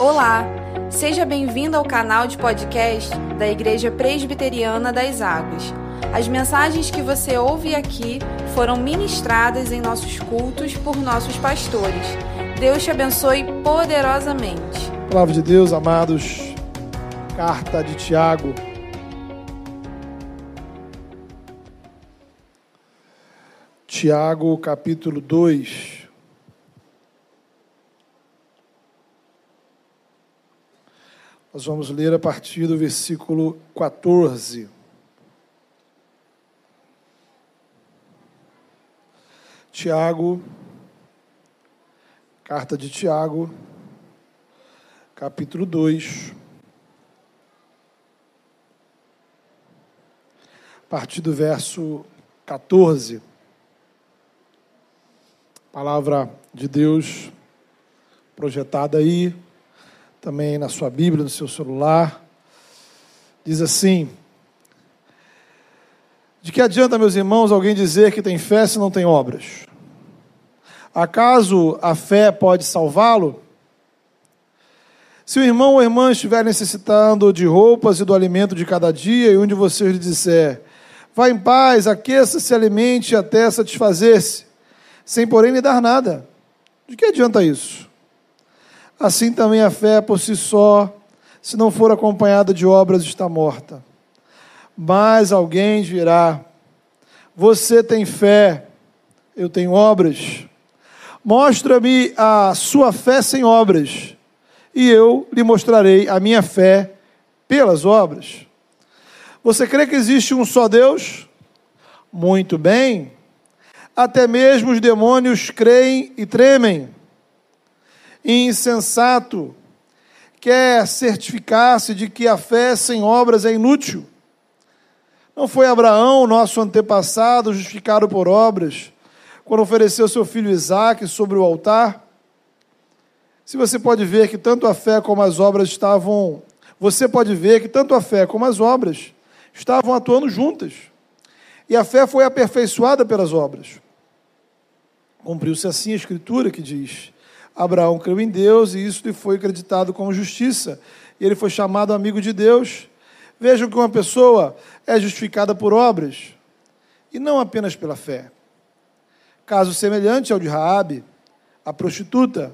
Olá, seja bem-vindo ao canal de podcast da Igreja Presbiteriana das Águas. As mensagens que você ouve aqui foram ministradas em nossos cultos por nossos pastores. Deus te abençoe poderosamente. Palavra de Deus, amados, carta de Tiago. Tiago, capítulo 2. Nós vamos ler a partir do versículo 14. Tiago, carta de Tiago, capítulo 2. A partir do verso 14. Palavra de Deus projetada aí também na sua Bíblia, no seu celular. Diz assim: De que adianta, meus irmãos, alguém dizer que tem fé se não tem obras? Acaso a fé pode salvá-lo? Se o irmão ou irmã estiver necessitando de roupas e do alimento de cada dia, e um de vocês lhe disser, vá em paz, aqueça-se, alimente até satisfazer-se, sem porém lhe dar nada, de que adianta isso? Assim também a fé por si só, se não for acompanhada de obras, está morta. Mas alguém dirá: Você tem fé, eu tenho obras. Mostra-me a sua fé sem obras, e eu lhe mostrarei a minha fé pelas obras. Você crê que existe um só Deus? Muito bem. Até mesmo os demônios creem e tremem insensato, quer certificar-se de que a fé sem obras é inútil. Não foi Abraão, nosso antepassado, justificado por obras, quando ofereceu seu filho Isaque sobre o altar? Se você pode ver que tanto a fé como as obras estavam. Você pode ver que tanto a fé como as obras estavam atuando juntas. E a fé foi aperfeiçoada pelas obras. Cumpriu-se assim a escritura que diz: Abraão creu em Deus e isso lhe foi acreditado como justiça. E ele foi chamado amigo de Deus. Vejam que uma pessoa é justificada por obras e não apenas pela fé. Caso semelhante ao de Raabe, a prostituta,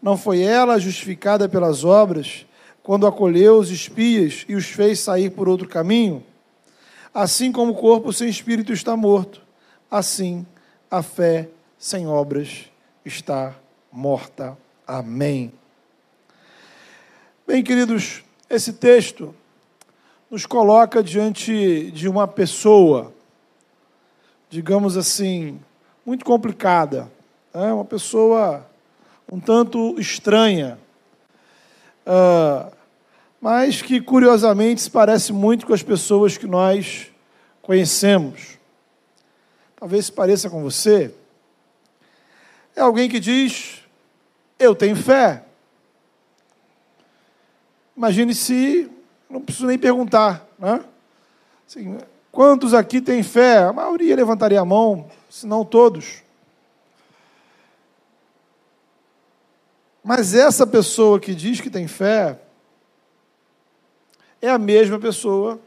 não foi ela justificada pelas obras quando acolheu os espias e os fez sair por outro caminho? Assim como o corpo sem espírito está morto, assim a fé sem obras está morta morta. Amém. Bem, queridos, esse texto nos coloca diante de uma pessoa, digamos assim, muito complicada, né? uma pessoa um tanto estranha, uh, mas que curiosamente se parece muito com as pessoas que nós conhecemos. Talvez se pareça com você. É alguém que diz: eu tenho fé. Imagine se, não preciso nem perguntar, né? Assim, quantos aqui têm fé? A maioria levantaria a mão, se não todos. Mas essa pessoa que diz que tem fé é a mesma pessoa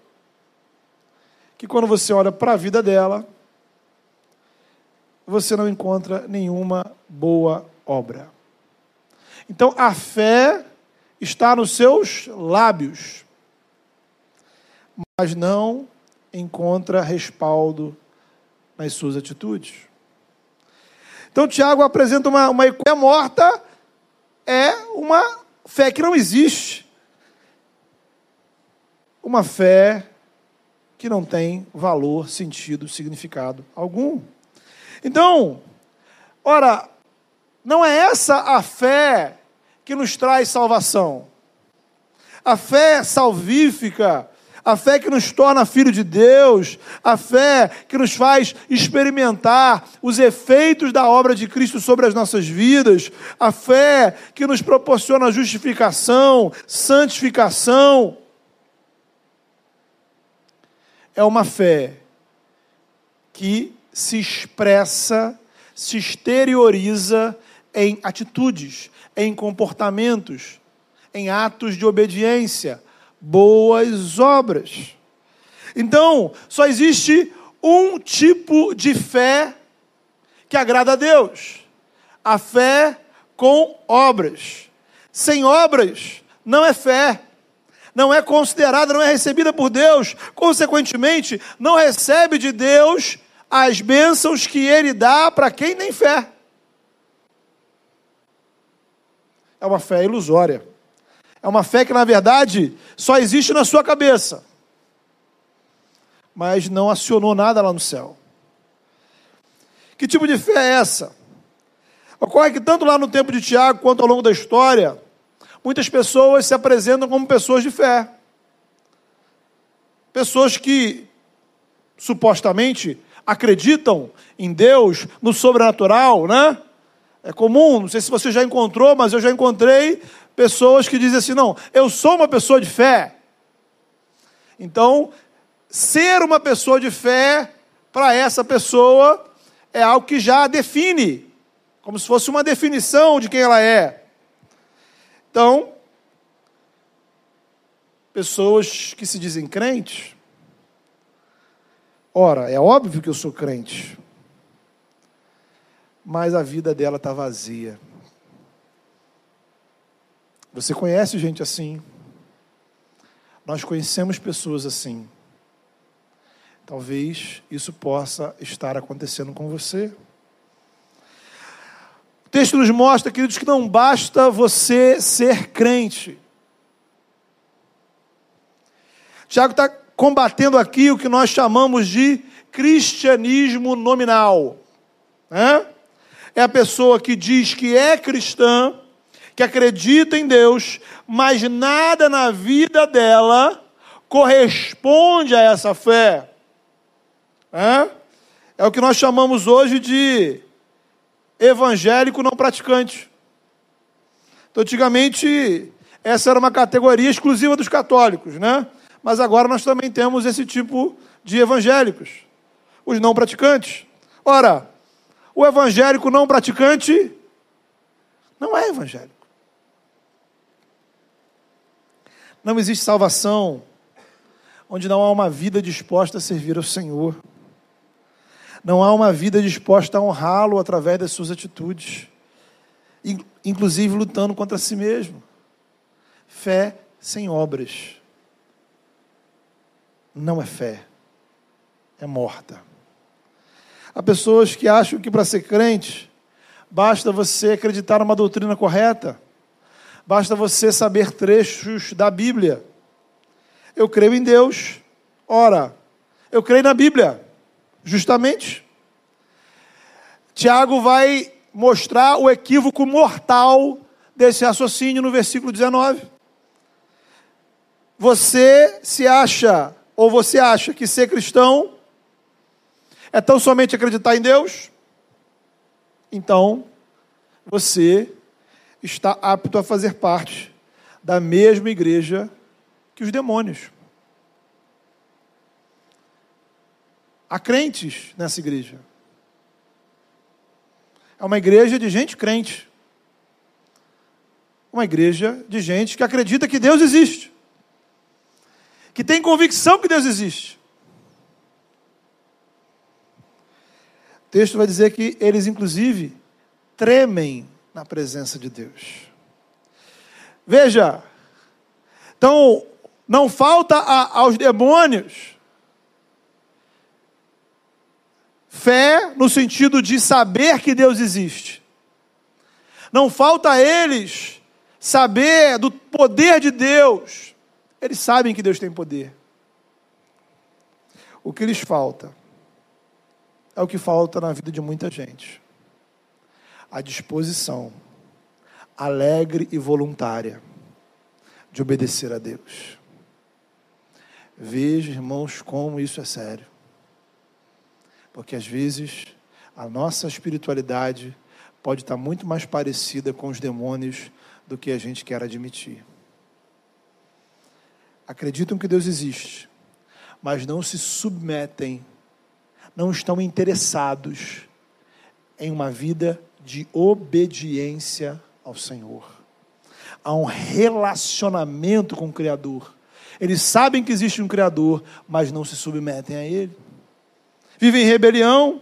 que, quando você olha para a vida dela, você não encontra nenhuma boa obra. Então a fé está nos seus lábios, mas não encontra respaldo nas suas atitudes. Então Tiago apresenta uma, uma fé morta, é uma fé que não existe. Uma fé que não tem valor, sentido, significado algum. Então, ora, não é essa a fé que nos traz salvação. A fé salvífica, a fé que nos torna filho de Deus, a fé que nos faz experimentar os efeitos da obra de Cristo sobre as nossas vidas, a fé que nos proporciona justificação, santificação. É uma fé que se expressa, se exterioriza em atitudes, em comportamentos, em atos de obediência, boas obras. Então, só existe um tipo de fé que agrada a Deus: a fé com obras. Sem obras, não é fé, não é considerada, não é recebida por Deus, consequentemente, não recebe de Deus as bênçãos que Ele dá para quem tem fé. É uma fé ilusória. É uma fé que, na verdade, só existe na sua cabeça. Mas não acionou nada lá no céu. Que tipo de fé é essa? Ocorre que, tanto lá no tempo de Tiago quanto ao longo da história, muitas pessoas se apresentam como pessoas de fé. Pessoas que, supostamente, acreditam em Deus, no sobrenatural, né? É comum, não sei se você já encontrou, mas eu já encontrei pessoas que dizem assim: não, eu sou uma pessoa de fé. Então, ser uma pessoa de fé, para essa pessoa, é algo que já define, como se fosse uma definição de quem ela é. Então, pessoas que se dizem crentes, ora, é óbvio que eu sou crente, mas a vida dela está vazia. Você conhece gente assim? Nós conhecemos pessoas assim. Talvez isso possa estar acontecendo com você. O texto nos mostra, queridos, que não basta você ser crente. Tiago está combatendo aqui o que nós chamamos de cristianismo nominal. Né? É a pessoa que diz que é cristã, que acredita em Deus, mas nada na vida dela corresponde a essa fé. É, é o que nós chamamos hoje de evangélico não praticante. Então, antigamente, essa era uma categoria exclusiva dos católicos, né? Mas agora nós também temos esse tipo de evangélicos, os não praticantes. Ora, o evangélico não praticante não é evangélico. Não existe salvação onde não há uma vida disposta a servir ao Senhor. Não há uma vida disposta a honrá-lo através das suas atitudes, inclusive lutando contra si mesmo. Fé sem obras não é fé, é morta. Há pessoas que acham que para ser crente, basta você acreditar numa doutrina correta, basta você saber trechos da Bíblia. Eu creio em Deus, ora, eu creio na Bíblia, justamente. Tiago vai mostrar o equívoco mortal desse raciocínio no versículo 19. Você se acha, ou você acha que ser cristão é tão somente acreditar em Deus? Então, você está apto a fazer parte da mesma igreja que os demônios. Há crentes nessa igreja. É uma igreja de gente crente. Uma igreja de gente que acredita que Deus existe. Que tem convicção que Deus existe. O texto vai dizer que eles, inclusive, tremem na presença de Deus. Veja, então, não falta a, aos demônios fé no sentido de saber que Deus existe. Não falta a eles saber do poder de Deus. Eles sabem que Deus tem poder. O que lhes falta é o que falta na vida de muita gente. A disposição alegre e voluntária de obedecer a Deus. Veja, irmãos, como isso é sério. Porque às vezes a nossa espiritualidade pode estar muito mais parecida com os demônios do que a gente quer admitir. Acreditam que Deus existe, mas não se submetem não estão interessados em uma vida de obediência ao Senhor. a um relacionamento com o Criador. Eles sabem que existe um Criador, mas não se submetem a Ele. Vivem em rebelião.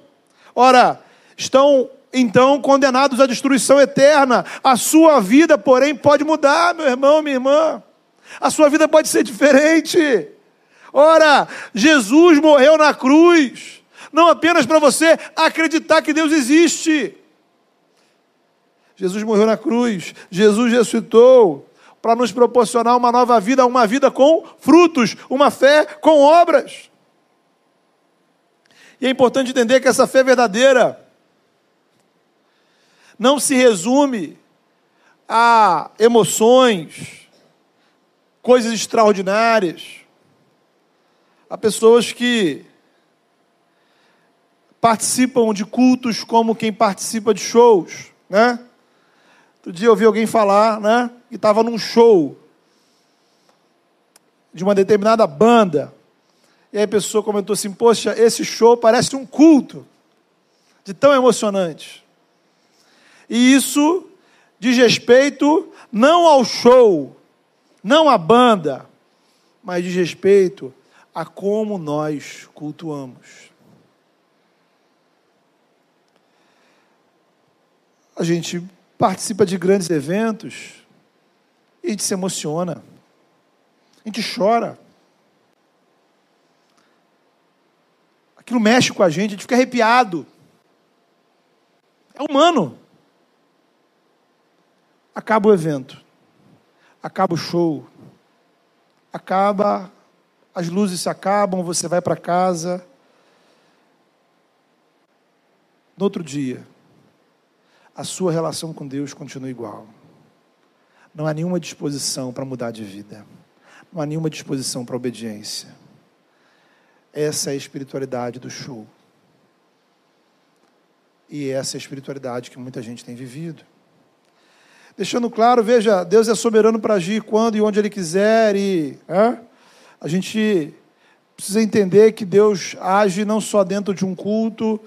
Ora, estão então condenados à destruição eterna. A sua vida, porém, pode mudar, meu irmão, minha irmã. A sua vida pode ser diferente. Ora, Jesus morreu na cruz, não apenas para você acreditar que Deus existe. Jesus morreu na cruz, Jesus ressuscitou para nos proporcionar uma nova vida, uma vida com frutos, uma fé com obras. E é importante entender que essa fé verdadeira não se resume a emoções, coisas extraordinárias. Há pessoas que participam de cultos como quem participa de shows, né? Outro dia eu ouvi alguém falar, né? Que estava num show de uma determinada banda. E aí a pessoa comentou assim: Poxa, esse show parece um culto, de tão emocionante. E isso diz respeito não ao show, não à banda, mas diz respeito a como nós cultuamos. A gente participa de grandes eventos e a gente se emociona, a gente chora. Aquilo mexe com a gente, a gente fica arrepiado. É humano. Acaba o evento, acaba o show, acaba, as luzes se acabam, você vai para casa. No outro dia, a sua relação com Deus continua igual. Não há nenhuma disposição para mudar de vida. Não há nenhuma disposição para obediência. Essa é a espiritualidade do show. E essa é a espiritualidade que muita gente tem vivido. Deixando claro, veja, Deus é soberano para agir quando e onde Ele quiser, e é? a gente precisa entender que Deus age não só dentro de um culto,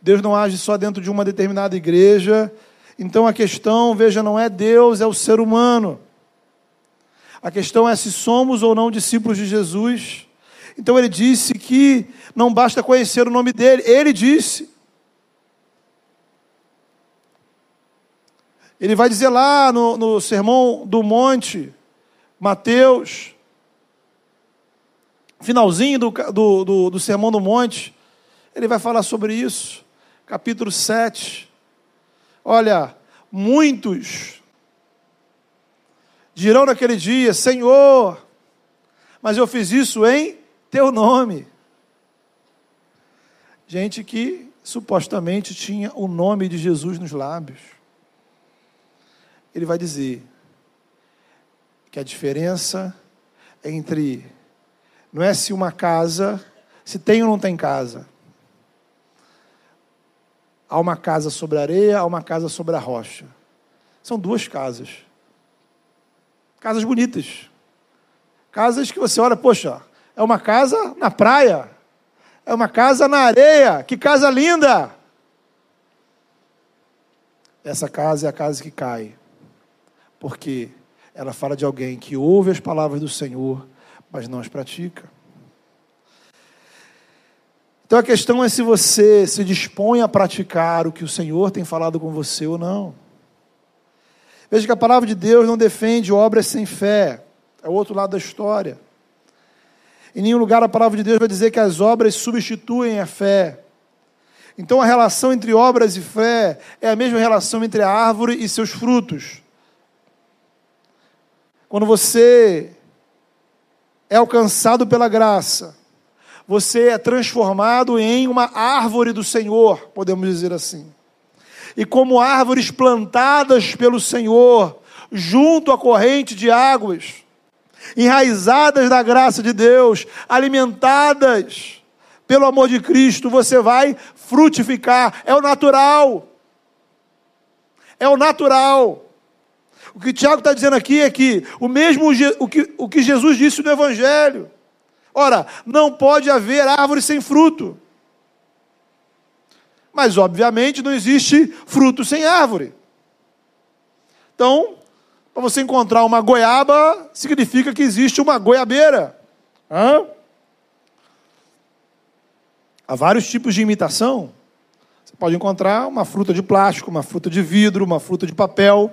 Deus não age só dentro de uma determinada igreja. Então a questão, veja, não é Deus, é o ser humano. A questão é se somos ou não discípulos de Jesus. Então ele disse que não basta conhecer o nome dele, ele disse. Ele vai dizer lá no, no Sermão do Monte, Mateus, finalzinho do, do, do, do Sermão do Monte, ele vai falar sobre isso, capítulo 7. Olha, muitos dirão naquele dia: Senhor, mas eu fiz isso em teu nome. Gente que supostamente tinha o nome de Jesus nos lábios ele vai dizer que a diferença entre não é se uma casa, se tem ou não tem casa. Há uma casa sobre a areia, há uma casa sobre a rocha. São duas casas. Casas bonitas. Casas que você olha, poxa, é uma casa na praia. É uma casa na areia. Que casa linda! Essa casa é a casa que cai porque ela fala de alguém que ouve as palavras do Senhor, mas não as pratica. Então a questão é se você se dispõe a praticar o que o Senhor tem falado com você ou não. Veja que a palavra de Deus não defende obras sem fé, é o outro lado da história. Em nenhum lugar a palavra de Deus vai dizer que as obras substituem a fé. Então a relação entre obras e fé é a mesma relação entre a árvore e seus frutos. Quando você é alcançado pela graça, você é transformado em uma árvore do Senhor, podemos dizer assim. E como árvores plantadas pelo Senhor, junto à corrente de águas, enraizadas na graça de Deus, alimentadas pelo amor de Cristo, você vai frutificar. É o natural. É o natural. O que Tiago está dizendo aqui é que o mesmo o que, o que Jesus disse no Evangelho. Ora, não pode haver árvore sem fruto. Mas, obviamente, não existe fruto sem árvore. Então, Para você encontrar uma goiaba, significa que existe uma goiabeira. Hã? Há vários tipos de imitação. Você pode encontrar uma fruta de plástico, uma fruta de vidro, uma fruta de papel.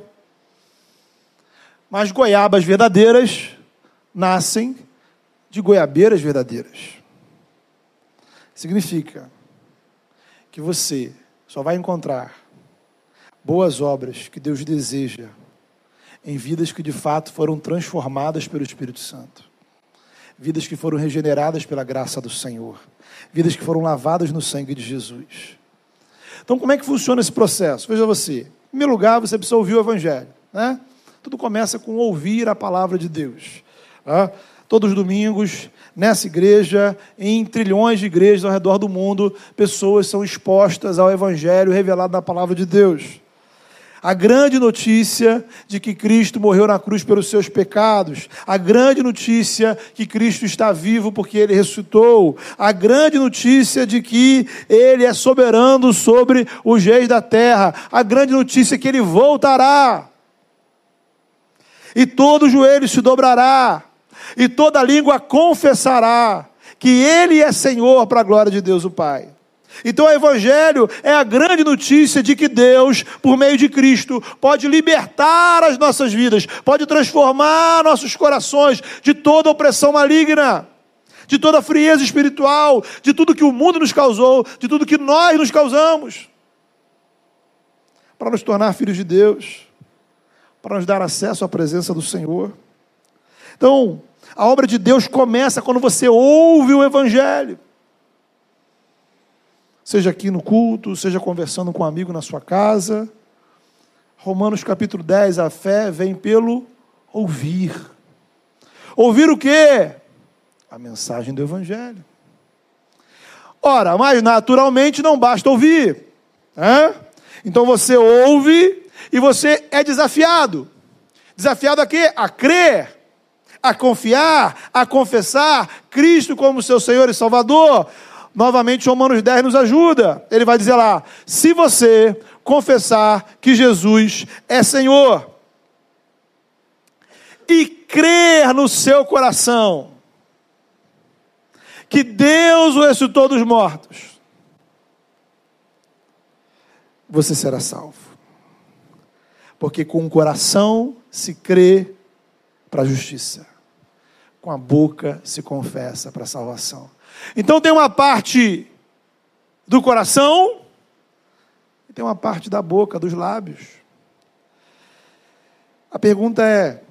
Mas goiabas verdadeiras nascem de goiabeiras verdadeiras. Significa que você só vai encontrar boas obras que Deus deseja em vidas que de fato foram transformadas pelo Espírito Santo, vidas que foram regeneradas pela graça do Senhor, vidas que foram lavadas no sangue de Jesus. Então, como é que funciona esse processo? Veja você. Em primeiro lugar, você precisa ouvir o Evangelho. Né? Tudo começa com ouvir a palavra de Deus. Tá? Todos os domingos, nessa igreja, em trilhões de igrejas ao redor do mundo, pessoas são expostas ao Evangelho revelado na palavra de Deus. A grande notícia de que Cristo morreu na cruz pelos seus pecados, a grande notícia que Cristo está vivo porque ele ressuscitou, a grande notícia de que ele é soberano sobre os reis da terra, a grande notícia que ele voltará. E todo joelho se dobrará, e toda língua confessará que Ele é Senhor para a glória de Deus o Pai. Então o Evangelho é a grande notícia de que Deus, por meio de Cristo, pode libertar as nossas vidas, pode transformar nossos corações de toda opressão maligna, de toda frieza espiritual, de tudo que o mundo nos causou, de tudo que nós nos causamos, para nos tornar filhos de Deus, para nos dar acesso à presença do Senhor. Então, a obra de Deus começa quando você ouve o Evangelho. Seja aqui no culto, seja conversando com um amigo na sua casa. Romanos capítulo 10, a fé vem pelo ouvir. Ouvir o quê? A mensagem do Evangelho. Ora, mas naturalmente não basta ouvir. Então você ouve e você é desafiado. Desafiado a quê? A crer a confiar, a confessar Cristo como seu Senhor e Salvador. Novamente, Romanos 10 nos ajuda. Ele vai dizer lá: se você confessar que Jesus é Senhor e crer no seu coração que Deus o ressuscitou dos mortos, você será salvo. Porque com o coração se crê para a justiça com a boca se confessa para a salvação. Então tem uma parte do coração e tem uma parte da boca, dos lábios. A pergunta é: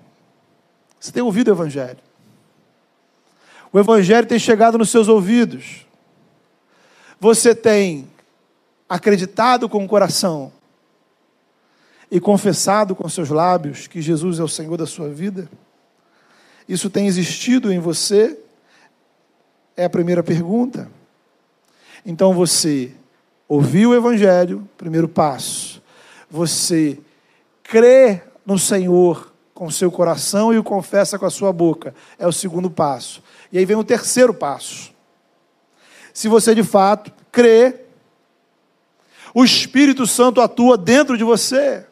você tem ouvido o Evangelho? O Evangelho tem chegado nos seus ouvidos. Você tem acreditado com o coração e confessado com seus lábios que Jesus é o Senhor da sua vida? Isso tem existido em você? É a primeira pergunta. Então você ouviu o Evangelho, primeiro passo. Você crê no Senhor com seu coração e o confessa com a sua boca. É o segundo passo. E aí vem o terceiro passo. Se você de fato crê, o Espírito Santo atua dentro de você,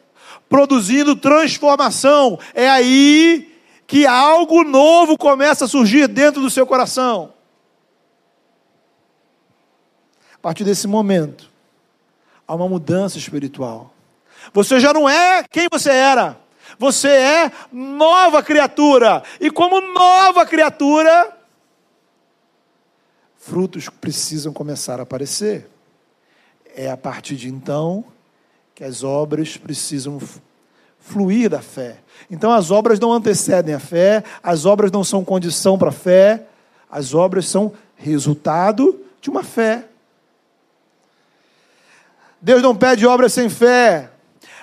produzindo transformação. É aí que algo novo começa a surgir dentro do seu coração. A partir desse momento, há uma mudança espiritual. Você já não é quem você era. Você é nova criatura. E como nova criatura, frutos precisam começar a aparecer. É a partir de então que as obras precisam fluir da fé. Então as obras não antecedem a fé, as obras não são condição para a fé, as obras são resultado de uma fé. Deus não pede obras sem fé.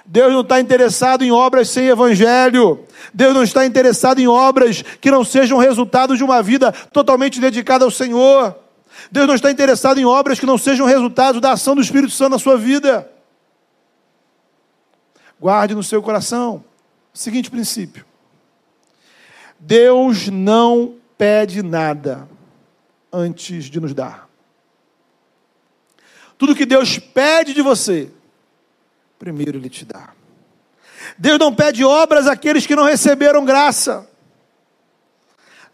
Deus não está interessado em obras sem evangelho. Deus não está interessado em obras que não sejam resultado de uma vida totalmente dedicada ao Senhor. Deus não está interessado em obras que não sejam resultado da ação do Espírito Santo na sua vida. Guarde no seu coração o seguinte princípio: Deus não pede nada antes de nos dar. Tudo que Deus pede de você, primeiro Ele te dá. Deus não pede obras àqueles que não receberam graça.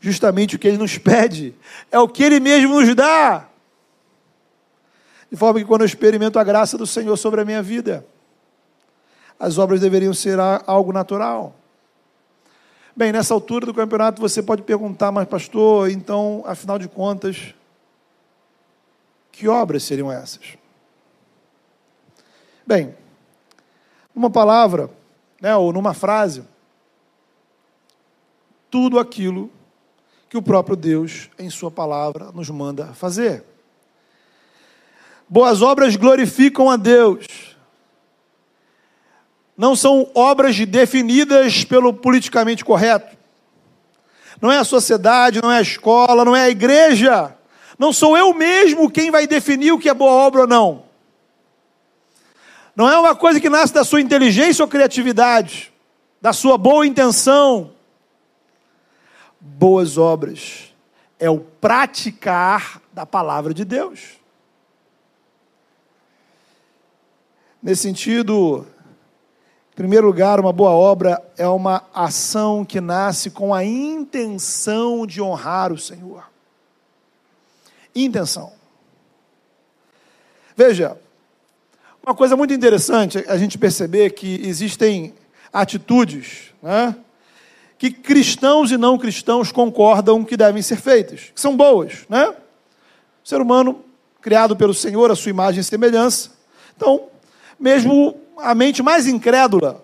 Justamente o que Ele nos pede é o que Ele mesmo nos dá. De forma que quando eu experimento a graça do Senhor sobre a minha vida, as obras deveriam ser algo natural. Bem, nessa altura do campeonato você pode perguntar, mas pastor, então, afinal de contas, que obras seriam essas? Bem, numa palavra, né, ou numa frase, tudo aquilo que o próprio Deus, em Sua palavra, nos manda fazer. Boas obras glorificam a Deus. Não são obras definidas pelo politicamente correto. Não é a sociedade, não é a escola, não é a igreja não sou eu mesmo quem vai definir o que é boa obra ou não. Não é uma coisa que nasce da sua inteligência ou criatividade, da sua boa intenção. Boas obras é o praticar da palavra de Deus. Nesse sentido, em primeiro lugar, uma boa obra é uma ação que nasce com a intenção de honrar o Senhor intenção. Veja, uma coisa muito interessante a gente perceber que existem atitudes né, que cristãos e não cristãos concordam que devem ser feitas, que são boas. Né? O ser humano, criado pelo Senhor, a sua imagem e semelhança. Então, mesmo a mente mais incrédula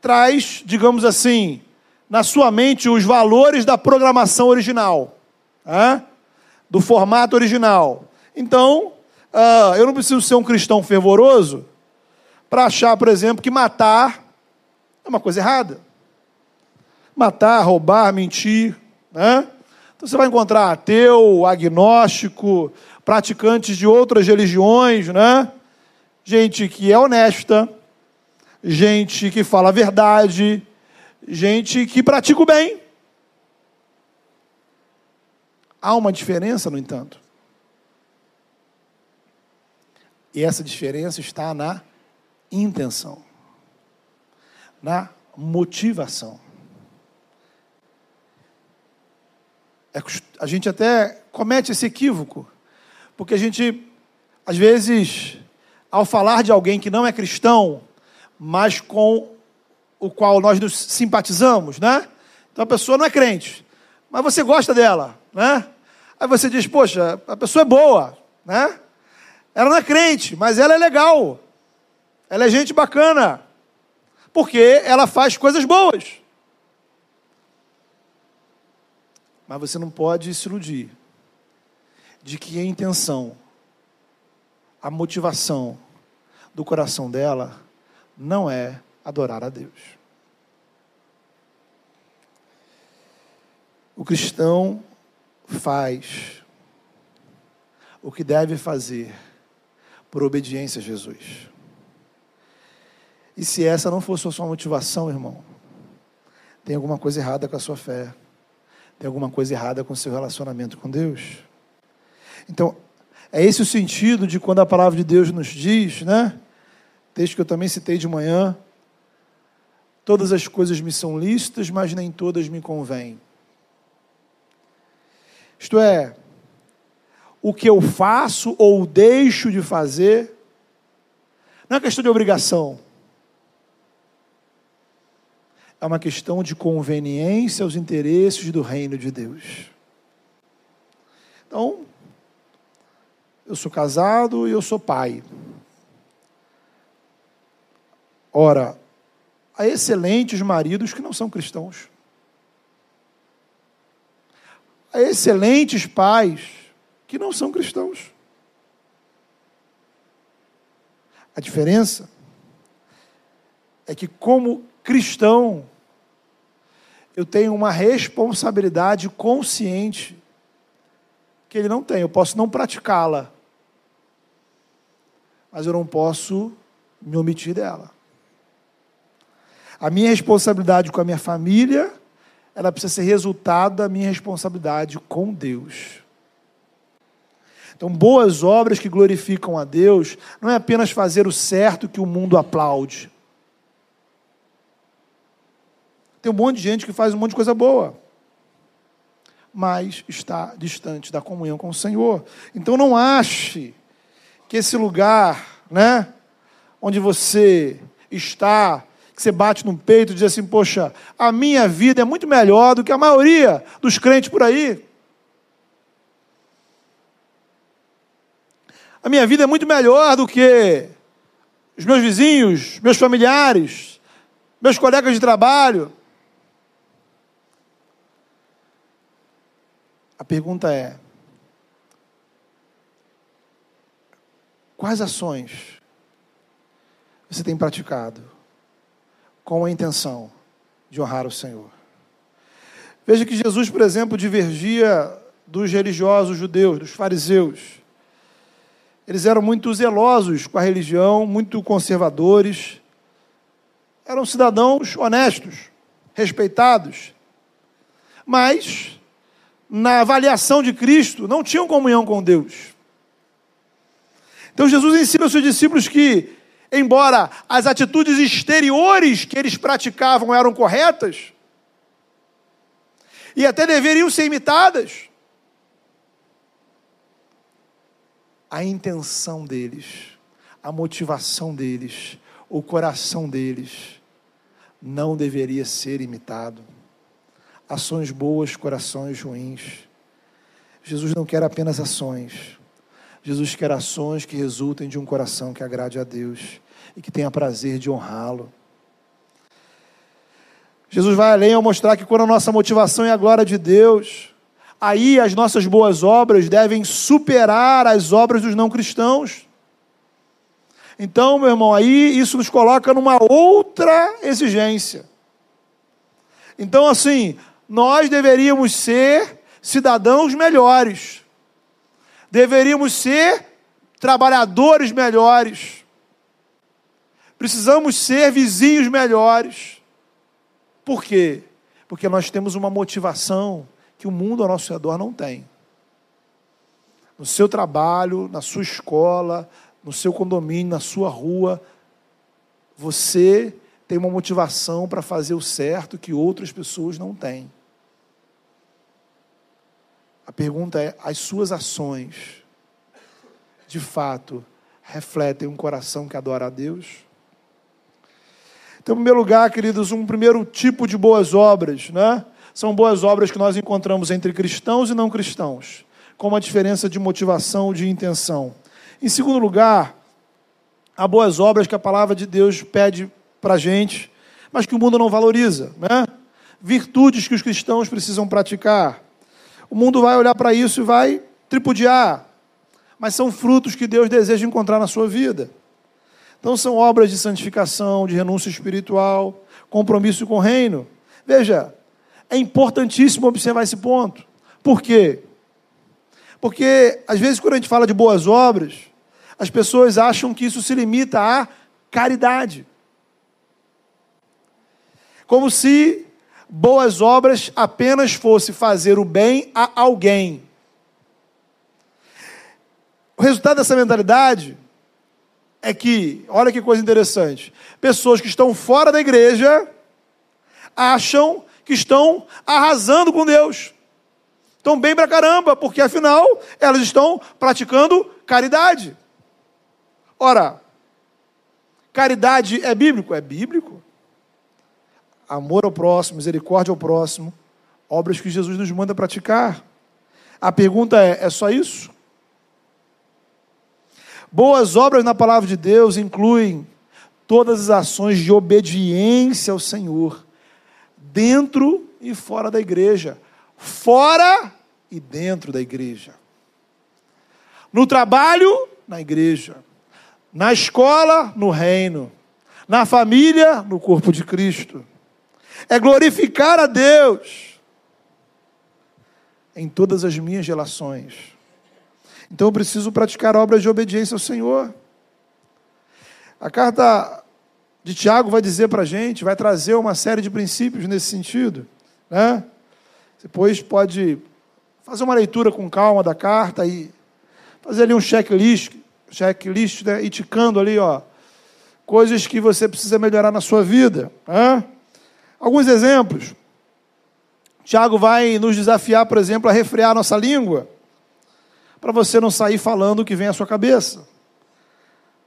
traz, digamos assim, na sua mente os valores da programação original. Do formato original. Então, uh, eu não preciso ser um cristão fervoroso para achar, por exemplo, que matar é uma coisa errada. Matar, roubar, mentir. Né? Então você vai encontrar ateu, agnóstico, praticantes de outras religiões, né? Gente que é honesta, gente que fala a verdade, gente que pratica o bem. Há uma diferença, no entanto. E essa diferença está na intenção, na motivação. É a gente até comete esse equívoco, porque a gente, às vezes, ao falar de alguém que não é cristão, mas com o qual nós nos simpatizamos, né? Então a pessoa não é crente, mas você gosta dela, né? Aí você diz, poxa, a pessoa é boa, né? Ela não é crente, mas ela é legal. Ela é gente bacana. Porque ela faz coisas boas. Mas você não pode se iludir de que a intenção, a motivação do coração dela não é adorar a Deus. O cristão faz o que deve fazer por obediência a Jesus. E se essa não fosse a sua motivação, irmão, tem alguma coisa errada com a sua fé, tem alguma coisa errada com o seu relacionamento com Deus. Então, é esse o sentido de quando a palavra de Deus nos diz, né? Texto que eu também citei de manhã. Todas as coisas me são lícitas, mas nem todas me convêm. Isto é, o que eu faço ou deixo de fazer, não é questão de obrigação. É uma questão de conveniência aos interesses do reino de Deus. Então, eu sou casado e eu sou pai. Ora, há excelentes maridos que não são cristãos. a excelentes pais que não são cristãos. A diferença é que, como cristão, eu tenho uma responsabilidade consciente que ele não tem. Eu posso não praticá-la, mas eu não posso me omitir dela. A minha responsabilidade com a minha família ela precisa ser resultado da minha responsabilidade com Deus. Então, boas obras que glorificam a Deus não é apenas fazer o certo que o mundo aplaude. Tem um monte de gente que faz um monte de coisa boa, mas está distante da comunhão com o Senhor. Então não ache que esse lugar, né, onde você está, que você bate no peito e diz assim: Poxa, a minha vida é muito melhor do que a maioria dos crentes por aí. A minha vida é muito melhor do que os meus vizinhos, meus familiares, meus colegas de trabalho. A pergunta é: quais ações você tem praticado com a intenção de honrar o Senhor? Veja que Jesus, por exemplo, divergia dos religiosos judeus, dos fariseus. Eles eram muito zelosos com a religião, muito conservadores. Eram cidadãos honestos, respeitados. Mas, na avaliação de Cristo, não tinham comunhão com Deus. Então, Jesus ensina aos seus discípulos que, embora as atitudes exteriores que eles praticavam eram corretas, e até deveriam ser imitadas, a intenção deles, a motivação deles, o coração deles não deveria ser imitado. Ações boas, corações ruins. Jesus não quer apenas ações. Jesus quer ações que resultem de um coração que agrade a Deus e que tenha prazer de honrá-lo. Jesus vai além ao mostrar que quando a nossa motivação é a glória de Deus, aí as nossas boas obras devem superar as obras dos não cristãos. Então, meu irmão, aí isso nos coloca numa outra exigência. Então, assim, nós deveríamos ser cidadãos melhores, deveríamos ser trabalhadores melhores, precisamos ser vizinhos melhores. Por quê? Porque nós temos uma motivação que o mundo ao nosso redor não tem. No seu trabalho, na sua escola, no seu condomínio, na sua rua, você tem uma motivação para fazer o certo que outras pessoas não têm. A pergunta é: as suas ações, de fato, refletem um coração que adora a Deus? Então, em primeiro lugar, queridos, um primeiro tipo de boas obras, né? são boas obras que nós encontramos entre cristãos e não cristãos, com uma diferença de motivação, de intenção. Em segundo lugar, há boas obras que a palavra de Deus pede para a gente, mas que o mundo não valoriza, né? Virtudes que os cristãos precisam praticar. O mundo vai olhar para isso e vai tripudiar, mas são frutos que Deus deseja encontrar na sua vida. Então, são obras de santificação, de renúncia espiritual, compromisso com o reino. Veja, é importantíssimo observar esse ponto. Por quê? Porque, às vezes, quando a gente fala de boas obras, as pessoas acham que isso se limita à caridade. Como se boas obras apenas fosse fazer o bem a alguém. O resultado dessa mentalidade é que, olha que coisa interessante, pessoas que estão fora da igreja acham que estão arrasando com Deus. Estão bem pra caramba, porque afinal elas estão praticando caridade. Ora, caridade é bíblico? É bíblico. Amor ao próximo, misericórdia ao próximo, obras que Jesus nos manda praticar. A pergunta é: é só isso? Boas obras na palavra de Deus incluem todas as ações de obediência ao Senhor dentro e fora da igreja. Fora e dentro da igreja. No trabalho, na igreja. Na escola, no reino. Na família, no corpo de Cristo. É glorificar a Deus em todas as minhas relações. Então eu preciso praticar obras de obediência ao Senhor. A carta de Tiago vai dizer para a gente, vai trazer uma série de princípios nesse sentido. Né? Depois pode fazer uma leitura com calma da carta e fazer ali um checklist, checklist né? e ticando ali, ó, coisas que você precisa melhorar na sua vida. Né? Alguns exemplos. Tiago vai nos desafiar, por exemplo, a refrear nossa língua, para você não sair falando o que vem à sua cabeça.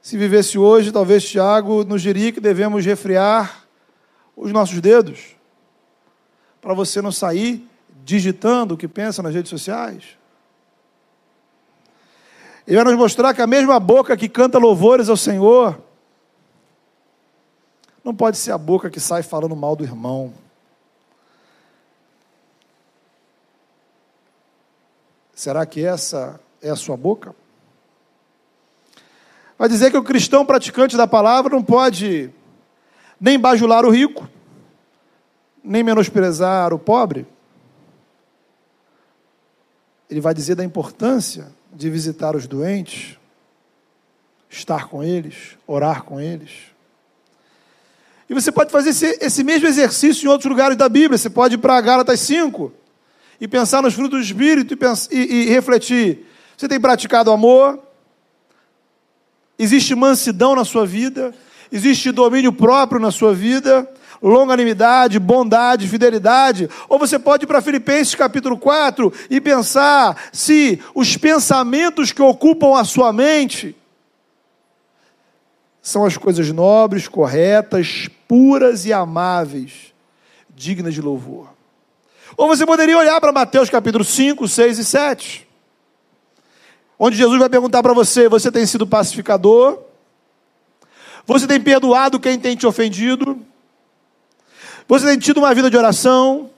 Se vivesse hoje, talvez Tiago nos diria que devemos refrear os nossos dedos, para você não sair digitando o que pensa nas redes sociais. Ele vai nos mostrar que a mesma boca que canta louvores ao Senhor não pode ser a boca que sai falando mal do irmão. Será que essa é a sua boca? Vai dizer que o cristão praticante da palavra não pode nem bajular o rico, nem menosprezar o pobre. Ele vai dizer da importância de visitar os doentes, estar com eles, orar com eles. E você pode fazer esse, esse mesmo exercício em outros lugares da Bíblia. Você pode ir para Gálatas 5 e pensar nos frutos do Espírito e, pensar, e, e refletir. Você tem praticado amor? Existe mansidão na sua vida? Existe domínio próprio na sua vida? longanimidade, bondade, fidelidade. Ou você pode ir para Filipenses capítulo 4 e pensar se os pensamentos que ocupam a sua mente são as coisas nobres, corretas, puras e amáveis, dignas de louvor. Ou você poderia olhar para Mateus capítulo 5, 6 e 7, onde Jesus vai perguntar para você: você tem sido pacificador? Você tem perdoado quem tem te ofendido? Você tem tido uma vida de oração?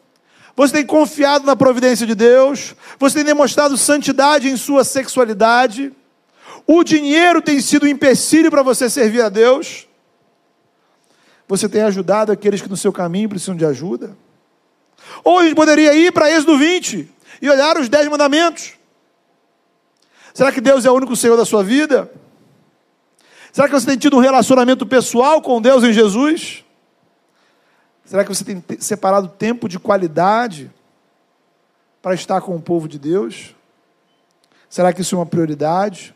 Você tem confiado na providência de Deus? Você tem demonstrado santidade em sua sexualidade? O dinheiro tem sido um empecilho para você servir a Deus? Você tem ajudado aqueles que no seu caminho precisam de ajuda? Ou a gente poderia ir para Êxodo 20 e olhar os dez mandamentos. Será que Deus é o único Senhor da sua vida? Será que você tem tido um relacionamento pessoal com Deus em Jesus? Será que você tem separado tempo de qualidade para estar com o povo de Deus? Será que isso é uma prioridade?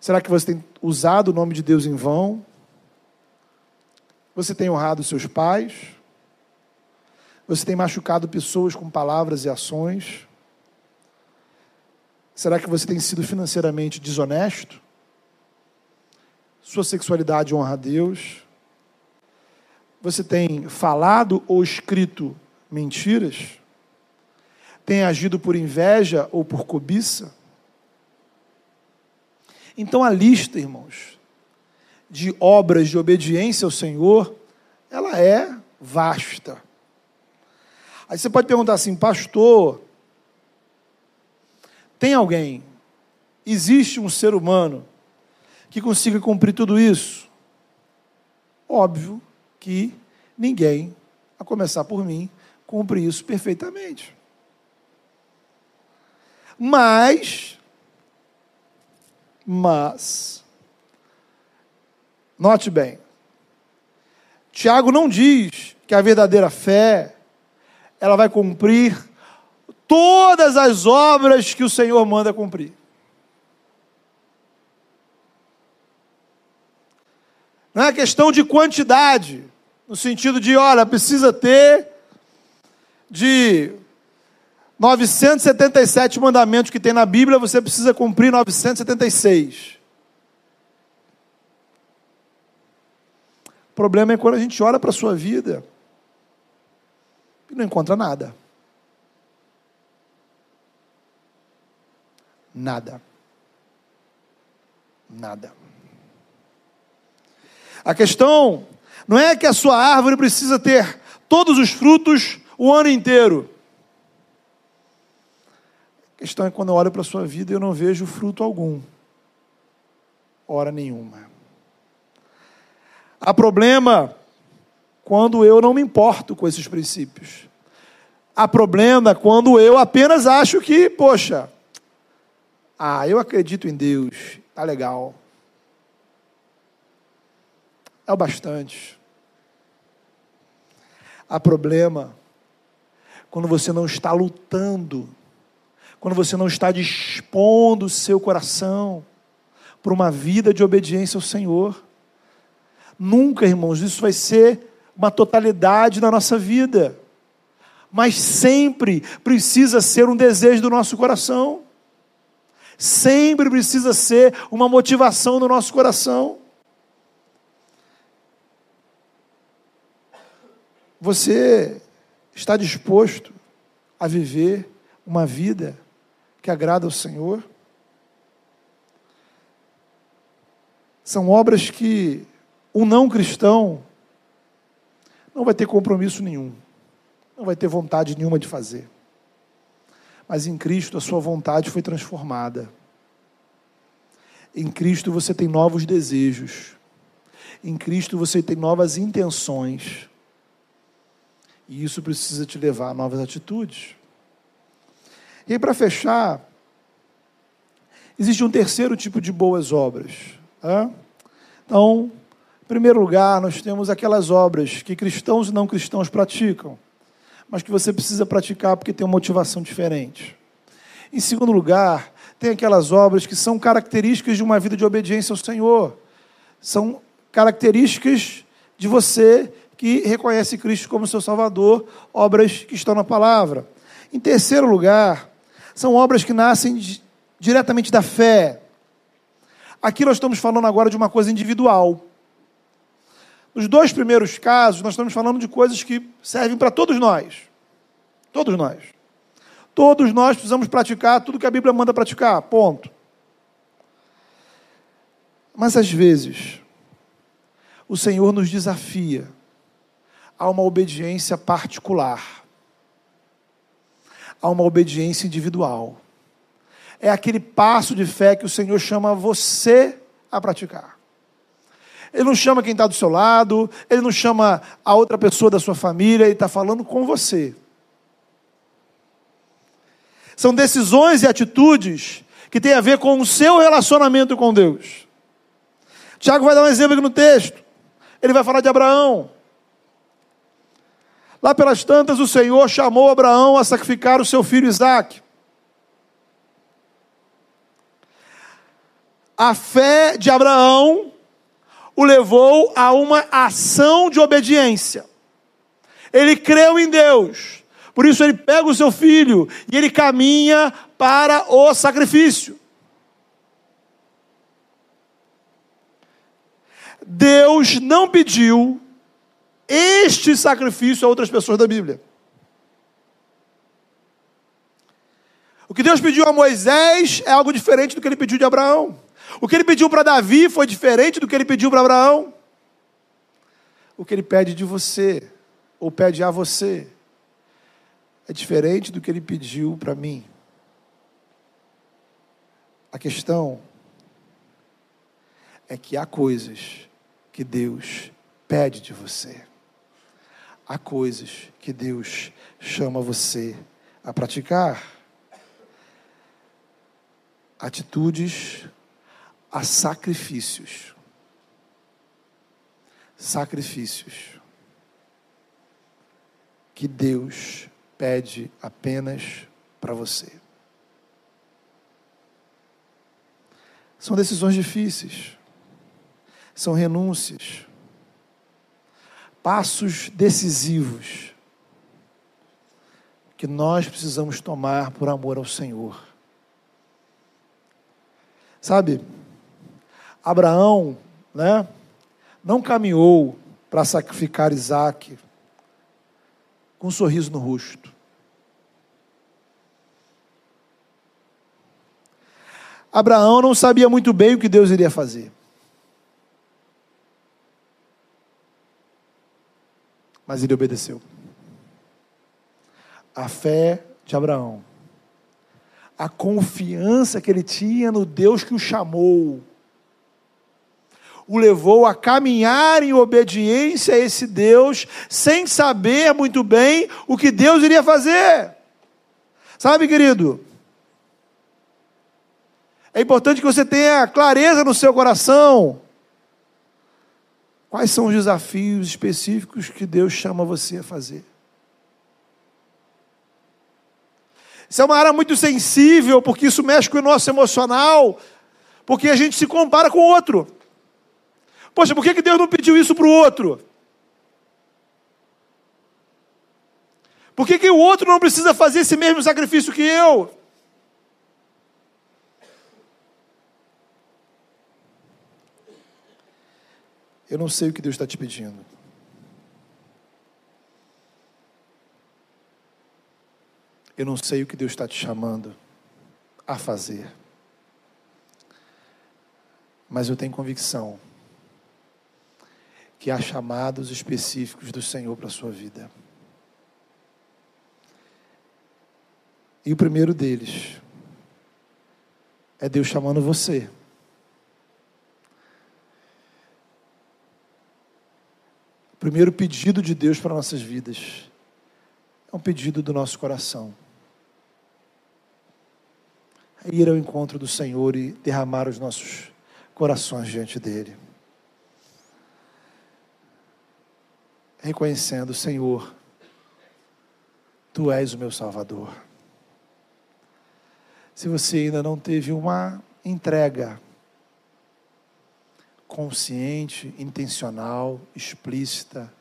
Será que você tem usado o nome de Deus em vão? Você tem honrado seus pais? Você tem machucado pessoas com palavras e ações? Será que você tem sido financeiramente desonesto? Sua sexualidade honra a Deus? Você tem falado ou escrito mentiras? Tem agido por inveja ou por cobiça? Então a lista, irmãos, de obras de obediência ao Senhor, ela é vasta. Aí você pode perguntar assim, pastor, tem alguém, existe um ser humano que consiga cumprir tudo isso? Óbvio que ninguém, a começar por mim, cumpre isso perfeitamente. Mas, mas, note bem, Tiago não diz que a verdadeira fé, ela vai cumprir todas as obras que o Senhor manda cumprir. Não é questão de quantidade, no sentido de, olha, precisa ter de 977 mandamentos que tem na Bíblia, você precisa cumprir 976. O problema é quando a gente olha para a sua vida e não encontra nada. Nada. Nada. A questão não é que a sua árvore precisa ter todos os frutos o ano inteiro. A questão é quando eu olho para a sua vida eu não vejo fruto algum. Hora nenhuma. Há problema quando eu não me importo com esses princípios. Há problema quando eu apenas acho que, poxa, ah, eu acredito em Deus, tá legal é o bastante. Há problema quando você não está lutando, quando você não está dispondo o seu coração para uma vida de obediência ao Senhor. Nunca, irmãos, isso vai ser uma totalidade na nossa vida. Mas sempre precisa ser um desejo do nosso coração. Sempre precisa ser uma motivação do nosso coração. Você está disposto a viver uma vida que agrada ao Senhor? São obras que um não cristão não vai ter compromisso nenhum, não vai ter vontade nenhuma de fazer. Mas em Cristo a sua vontade foi transformada. Em Cristo você tem novos desejos. Em Cristo você tem novas intenções. E isso precisa te levar a novas atitudes. E para fechar, existe um terceiro tipo de boas obras. Tá? Então, em primeiro lugar, nós temos aquelas obras que cristãos e não cristãos praticam, mas que você precisa praticar porque tem uma motivação diferente. Em segundo lugar, tem aquelas obras que são características de uma vida de obediência ao Senhor. São características de você que reconhece Cristo como seu Salvador, obras que estão na palavra. Em terceiro lugar, são obras que nascem diretamente da fé. Aqui nós estamos falando agora de uma coisa individual. Nos dois primeiros casos, nós estamos falando de coisas que servem para todos nós. Todos nós. Todos nós precisamos praticar tudo que a Bíblia manda praticar, ponto. Mas às vezes, o Senhor nos desafia a uma obediência particular, a uma obediência individual. É aquele passo de fé que o Senhor chama você a praticar. Ele não chama quem está do seu lado, ele não chama a outra pessoa da sua família, ele está falando com você. São decisões e atitudes que têm a ver com o seu relacionamento com Deus. Tiago vai dar um exemplo aqui no texto. Ele vai falar de Abraão. Lá pelas tantas, o Senhor chamou Abraão a sacrificar o seu filho Isaque. A fé de Abraão o levou a uma ação de obediência. Ele creu em Deus, por isso ele pega o seu filho e ele caminha para o sacrifício. Deus não pediu este sacrifício a outras pessoas da Bíblia. O que Deus pediu a Moisés é algo diferente do que ele pediu de Abraão. O que ele pediu para Davi foi diferente do que ele pediu para Abraão. O que ele pede de você, ou pede a você, é diferente do que ele pediu para mim. A questão é que há coisas que Deus pede de você há coisas que Deus chama você a praticar. Atitudes a sacrifícios. Sacrifícios que Deus pede apenas para você. São decisões difíceis, são renúncias passos decisivos que nós precisamos tomar por amor ao Senhor. Sabe, Abraão, né, não caminhou para sacrificar Isaac com um sorriso no rosto. Abraão não sabia muito bem o que Deus iria fazer. Mas ele obedeceu. A fé de Abraão, a confiança que ele tinha no Deus que o chamou, o levou a caminhar em obediência a esse Deus, sem saber muito bem o que Deus iria fazer. Sabe, querido? É importante que você tenha clareza no seu coração Quais são os desafios específicos que Deus chama você a fazer? Isso é uma área muito sensível, porque isso mexe com o nosso emocional, porque a gente se compara com o outro. Poxa, por que Deus não pediu isso para o outro? Por que, que o outro não precisa fazer esse mesmo sacrifício que eu? Eu não sei o que Deus está te pedindo. Eu não sei o que Deus está te chamando a fazer. Mas eu tenho convicção que há chamados específicos do Senhor para a sua vida. E o primeiro deles é Deus chamando você. Primeiro pedido de Deus para nossas vidas é um pedido do nosso coração é ir ao encontro do Senhor e derramar os nossos corações diante dele. Reconhecendo, Senhor, Tu és o meu Salvador. Se você ainda não teve uma entrega consciente, intencional, explícita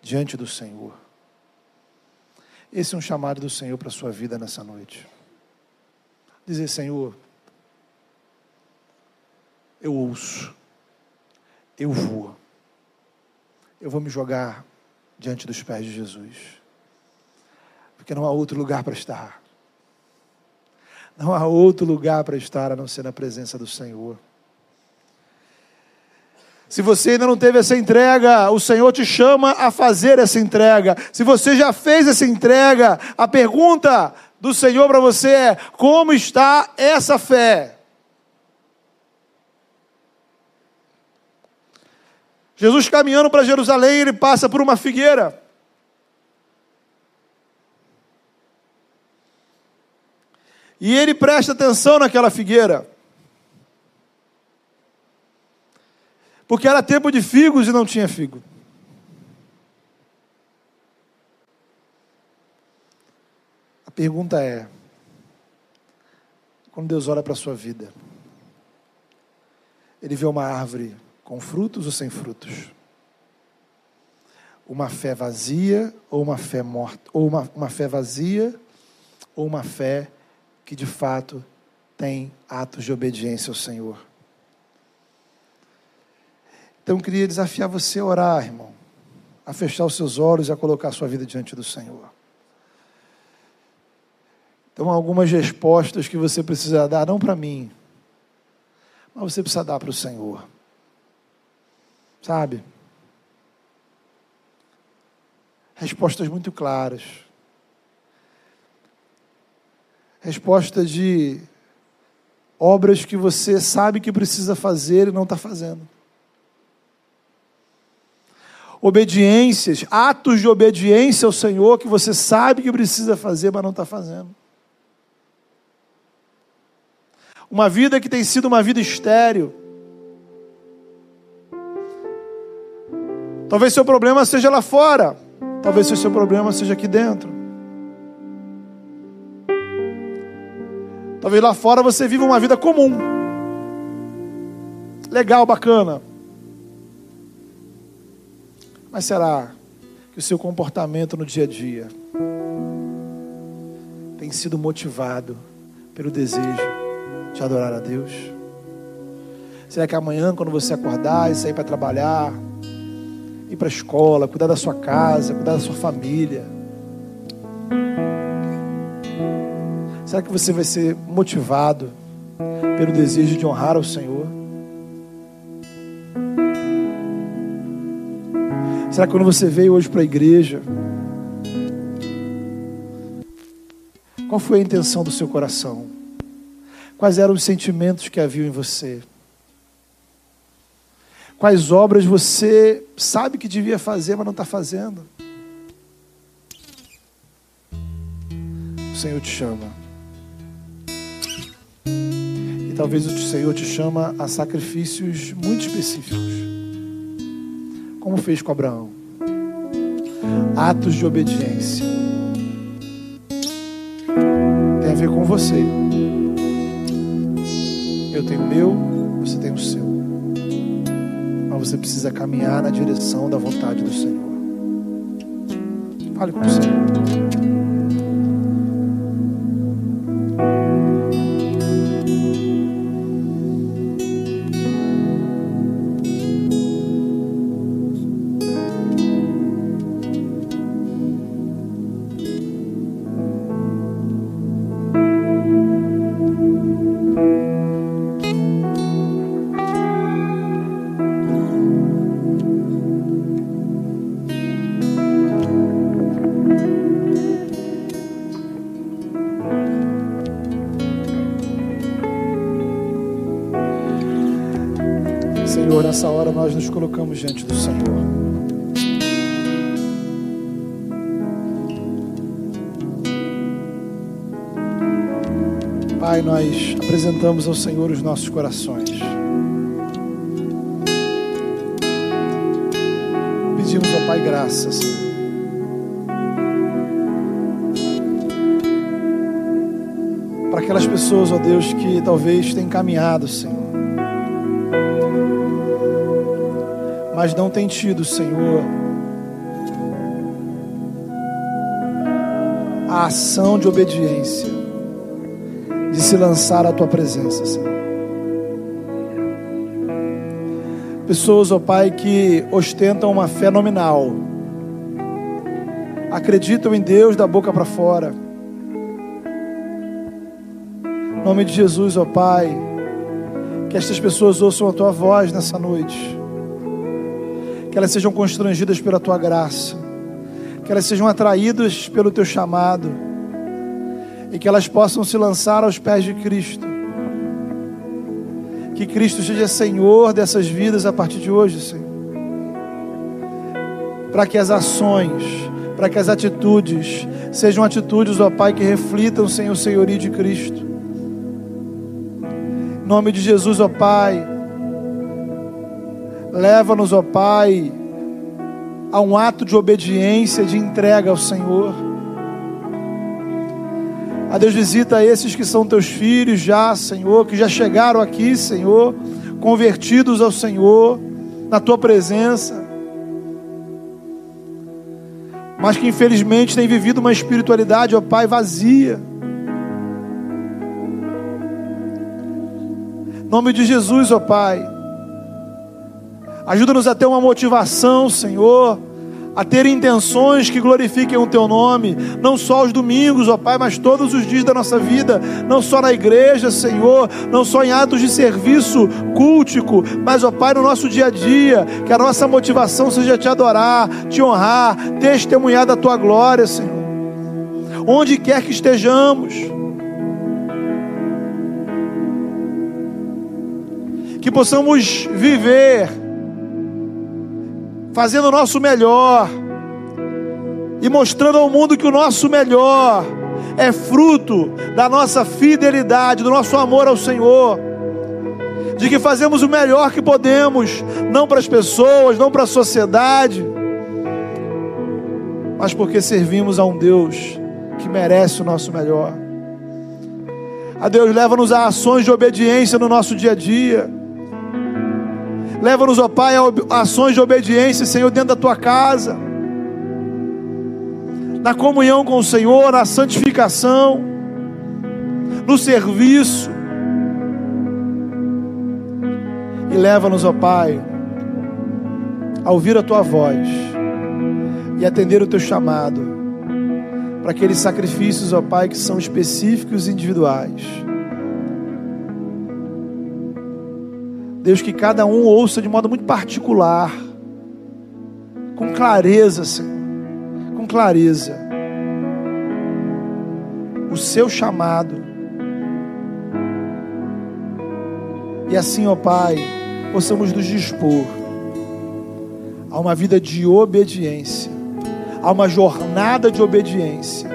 diante do Senhor, esse é um chamado do Senhor para a sua vida nessa noite. Dizer: Senhor, eu ouço, eu vou, eu vou me jogar diante dos pés de Jesus, porque não há outro lugar para estar, não há outro lugar para estar a não ser na presença do Senhor. Se você ainda não teve essa entrega, o Senhor te chama a fazer essa entrega. Se você já fez essa entrega, a pergunta do Senhor para você é: como está essa fé? Jesus caminhando para Jerusalém, ele passa por uma figueira. E ele presta atenção naquela figueira. Porque era tempo de figos e não tinha figo. Pergunta é: quando Deus olha para a sua vida, Ele vê uma árvore com frutos ou sem frutos? Uma fé vazia ou uma fé morta? Ou uma, uma fé vazia ou uma fé que de fato tem atos de obediência ao Senhor? Então eu queria desafiar você a orar, irmão, a fechar os seus olhos e a colocar a sua vida diante do Senhor. Então, algumas respostas que você precisa dar, não para mim, mas você precisa dar para o Senhor. Sabe? Respostas muito claras. Respostas de obras que você sabe que precisa fazer e não está fazendo. Obediências, atos de obediência ao Senhor que você sabe que precisa fazer, mas não está fazendo. Uma vida que tem sido uma vida estéril. Talvez seu problema seja lá fora. Talvez seu problema seja aqui dentro. Talvez lá fora você viva uma vida comum. Legal, bacana. Mas será que o seu comportamento no dia a dia tem sido motivado pelo desejo de adorar a Deus? Será que amanhã, quando você acordar e sair para trabalhar, ir para a escola, cuidar da sua casa, cuidar da sua família, será que você vai ser motivado pelo desejo de honrar ao Senhor? Será que quando você veio hoje para a igreja, qual foi a intenção do seu coração? Quais eram os sentimentos que havia em você? Quais obras você sabe que devia fazer, mas não está fazendo? O Senhor te chama. E talvez o Senhor te chama a sacrifícios muito específicos. Como fez com Abraão. Atos de obediência. Tem a ver com você. Eu tenho o meu, você tem o seu. Mas você precisa caminhar na direção da vontade do Senhor. Fale com o Senhor. Colocamos diante do Senhor. Pai, nós apresentamos ao Senhor os nossos corações. Pedimos ao Pai graças. Para aquelas pessoas, ó Deus, que talvez tenham caminhado, Senhor mas não tem tido, Senhor, a ação de obediência, de se lançar à tua presença, Senhor. Pessoas, ó oh Pai, que ostentam uma fé nominal, acreditam em Deus da boca para fora. Em nome de Jesus, ó oh Pai, que estas pessoas ouçam a tua voz nessa noite que elas sejam constrangidas pela tua graça, que elas sejam atraídas pelo teu chamado e que elas possam se lançar aos pés de Cristo. Que Cristo seja Senhor dessas vidas a partir de hoje, Senhor. Para que as ações, para que as atitudes sejam atitudes, ó Pai, que reflitam, Senhor, o senhorio de Cristo. Em nome de Jesus, ó Pai Leva-nos, ó Pai, a um ato de obediência, de entrega ao Senhor. A Deus visita esses que são teus filhos já, Senhor, que já chegaram aqui, Senhor, convertidos ao Senhor, na tua presença, mas que infelizmente têm vivido uma espiritualidade, ó Pai, vazia. Em nome de Jesus, ó Pai. Ajuda-nos a ter uma motivação, Senhor, a ter intenções que glorifiquem o Teu nome, não só aos domingos, ó Pai, mas todos os dias da nossa vida, não só na igreja, Senhor, não só em atos de serviço cultico, mas, ó Pai, no nosso dia a dia, que a nossa motivação seja te adorar, te honrar, testemunhar da Tua glória, Senhor, onde quer que estejamos. Que possamos viver fazendo o nosso melhor e mostrando ao mundo que o nosso melhor é fruto da nossa fidelidade, do nosso amor ao Senhor, de que fazemos o melhor que podemos, não para as pessoas, não para a sociedade, mas porque servimos a um Deus que merece o nosso melhor. A Deus leva-nos a ações de obediência no nosso dia a dia Leva-nos, ó Pai, a ações de obediência, Senhor, dentro da tua casa. Na comunhão com o Senhor, na santificação, no serviço. E leva-nos, ó Pai, a ouvir a tua voz e atender o teu chamado para aqueles sacrifícios, ó Pai, que são específicos e individuais Deus, que cada um ouça de modo muito particular, com clareza, Senhor, com clareza, o seu chamado. E assim, ó Pai, possamos nos dispor a uma vida de obediência, a uma jornada de obediência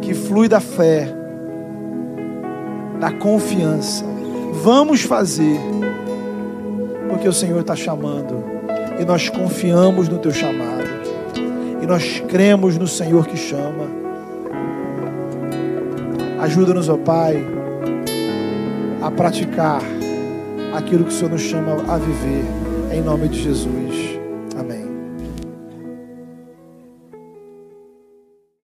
que flui da fé, da confiança Vamos fazer, porque o Senhor está chamando, e nós confiamos no Teu chamado, e nós cremos no Senhor que chama. Ajuda-nos, ó Pai, a praticar aquilo que o Senhor nos chama a viver, em nome de Jesus.